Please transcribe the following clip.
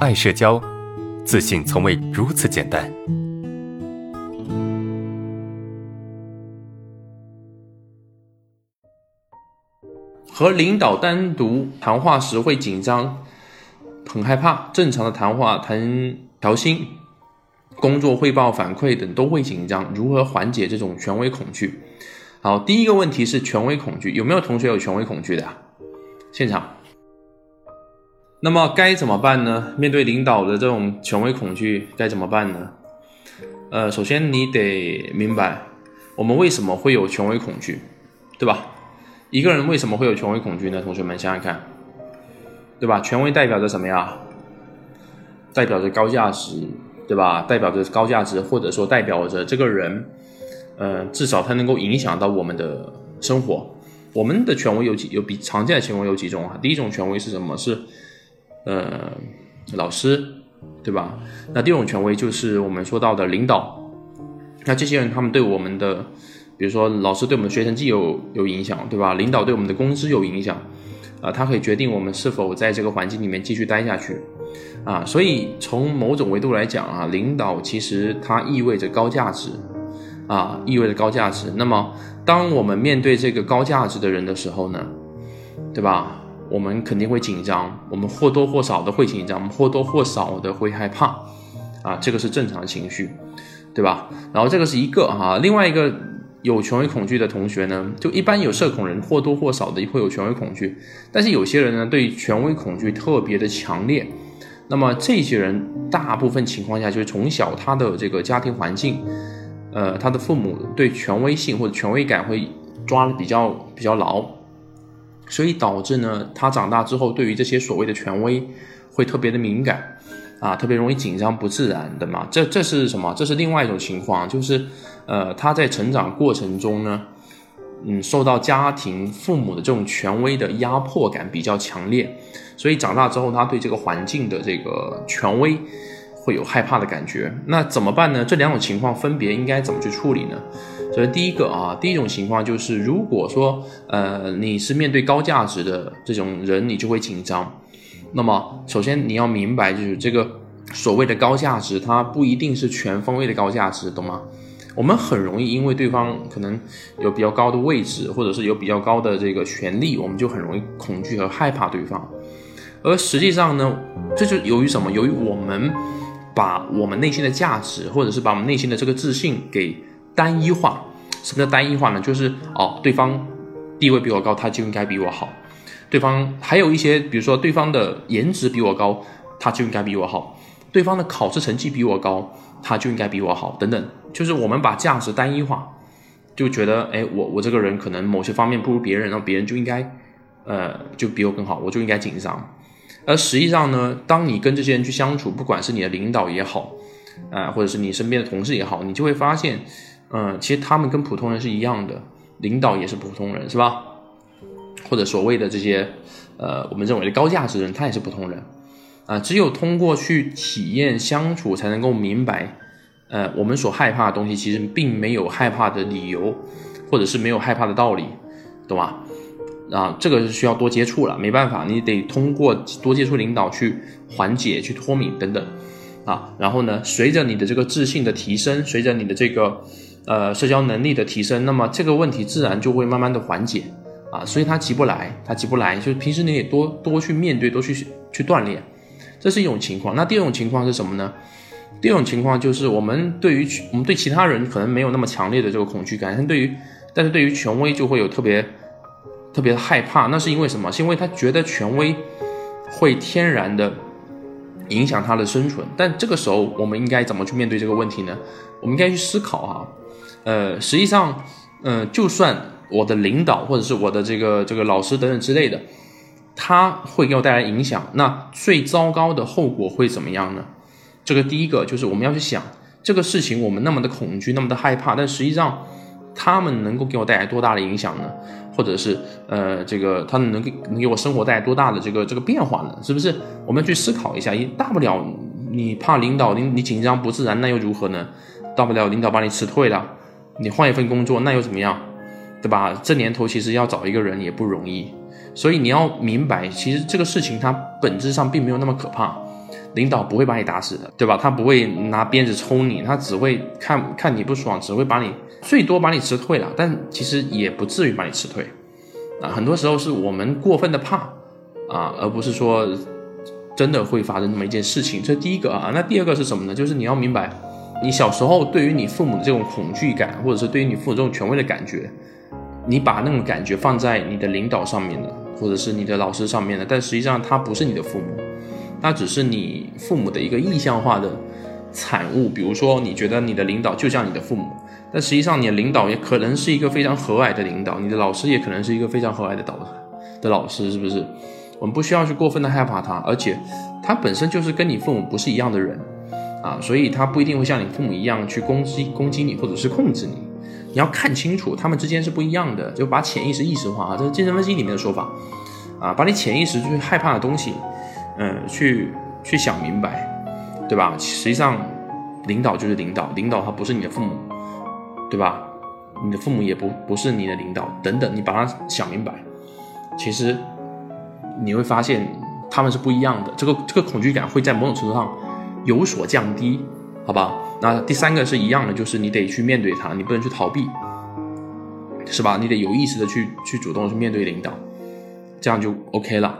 爱社交，自信从未如此简单。和领导单独谈话时会紧张，很害怕。正常的谈话谈调薪、工作汇报、反馈等都会紧张。如何缓解这种权威恐惧？好，第一个问题是权威恐惧，有没有同学有权威恐惧的？现场。那么该怎么办呢？面对领导的这种权威恐惧，该怎么办呢？呃，首先你得明白，我们为什么会有权威恐惧，对吧？一个人为什么会有权威恐惧呢？同学们想想看，对吧？权威代表着什么呀？代表着高价值，对吧？代表着高价值，或者说代表着这个人，呃，至少他能够影响到我们的生活。我们的权威有几有比常见的权威有几种啊？第一种权威是什么？是呃，老师，对吧？那第二种权威就是我们说到的领导。那这些人他们对我们的，比如说老师对我们的学成绩有有影响，对吧？领导对我们的工资有影响，啊，他可以决定我们是否在这个环境里面继续待下去，啊，所以从某种维度来讲啊，领导其实它意味着高价值，啊，意味着高价值。那么当我们面对这个高价值的人的时候呢，对吧？我们肯定会紧张，我们或多或少的会紧张，我们或多或少的会害怕，啊，这个是正常情绪，对吧？然后这个是一个哈，另外一个有权威恐惧的同学呢，就一般有社恐人或多或少的会有权威恐惧，但是有些人呢对权威恐惧特别的强烈，那么这些人大部分情况下就是从小他的这个家庭环境，呃，他的父母对权威性或者权威感会抓的比较比较牢。所以导致呢，他长大之后对于这些所谓的权威会特别的敏感，啊，特别容易紧张不自然的嘛。这这是什么？这是另外一种情况，就是呃，他在成长过程中呢，嗯，受到家庭父母的这种权威的压迫感比较强烈，所以长大之后他对这个环境的这个权威会有害怕的感觉。那怎么办呢？这两种情况分别应该怎么去处理呢？首先，第一个啊，第一种情况就是，如果说，呃，你是面对高价值的这种人，你就会紧张。那么，首先你要明白，就是这个所谓的高价值，它不一定是全方位的高价值，懂吗？我们很容易因为对方可能有比较高的位置，或者是有比较高的这个权利，我们就很容易恐惧和害怕对方。而实际上呢，这就由于什么？由于我们把我们内心的价值，或者是把我们内心的这个自信给。单一化，什么叫单一化呢？就是哦，对方地位比我高，他就应该比我好；对方还有一些，比如说对方的颜值比我高，他就应该比我好；对方的考试成绩比我高，他就应该比我好，等等。就是我们把价值单一化，就觉得哎，我我这个人可能某些方面不如别人，然后别人就应该呃就比我更好，我就应该紧张。而实际上呢，当你跟这些人去相处，不管是你的领导也好，啊，或者是你身边的同事也好，你就会发现。嗯，其实他们跟普通人是一样的，领导也是普通人，是吧？或者所谓的这些，呃，我们认为的高价值人，他也是普通人，啊，只有通过去体验相处，才能够明白，呃，我们所害怕的东西，其实并没有害怕的理由，或者是没有害怕的道理，懂吗？啊，这个是需要多接触了，没办法，你得通过多接触领导去缓解、去脱敏等等，啊，然后呢，随着你的这个自信的提升，随着你的这个。呃，社交能力的提升，那么这个问题自然就会慢慢的缓解啊，所以他急不来，他急不来，就是平时你也多多去面对，多去去锻炼，这是一种情况。那第二种情况是什么呢？第二种情况就是我们对于我们对其他人可能没有那么强烈的这个恐惧感，但对于但是对于权威就会有特别特别害怕，那是因为什么？是因为他觉得权威会天然的。影响他的生存，但这个时候我们应该怎么去面对这个问题呢？我们应该去思考哈，呃，实际上，嗯，就算我的领导或者是我的这个这个老师等等之类的，他会给我带来影响，那最糟糕的后果会怎么样呢？这个第一个就是我们要去想这个事情，我们那么的恐惧，那么的害怕，但实际上。他们能够给我带来多大的影响呢？或者是呃，这个他们能给能给我生活带来多大的这个这个变化呢？是不是？我们去思考一下，一大不了你怕领导你你紧张不自然，那又如何呢？大不了领导把你辞退了，你换一份工作，那又怎么样？对吧？这年头其实要找一个人也不容易，所以你要明白，其实这个事情它本质上并没有那么可怕。领导不会把你打死的，对吧？他不会拿鞭子抽你，他只会看看你不爽，只会把你最多把你辞退了，但其实也不至于把你辞退。啊，很多时候是我们过分的怕啊，而不是说真的会发生这么一件事情。这第一个啊，那第二个是什么呢？就是你要明白，你小时候对于你父母的这种恐惧感，或者是对于你父母这种权威的感觉，你把那种感觉放在你的领导上面的，或者是你的老师上面的，但实际上他不是你的父母。那只是你父母的一个意象化的产物，比如说你觉得你的领导就像你的父母，但实际上你的领导也可能是一个非常和蔼的领导，你的老师也可能是一个非常和蔼的导的老师，是不是？我们不需要去过分的害怕他，而且他本身就是跟你父母不是一样的人啊，所以他不一定会像你父母一样去攻击攻击你或者是控制你，你要看清楚他们之间是不一样的，就把潜意识意识化啊，这是精神分析里面的说法啊，把你潜意识就是害怕的东西。嗯，去去想明白，对吧？实际上，领导就是领导，领导他不是你的父母，对吧？你的父母也不不是你的领导，等等，你把它想明白，其实你会发现他们是不一样的。这个这个恐惧感会在某种程度上有所降低，好吧？那第三个是一样的，就是你得去面对他，你不能去逃避，是吧？你得有意识的去去主动去面对领导，这样就 OK 了。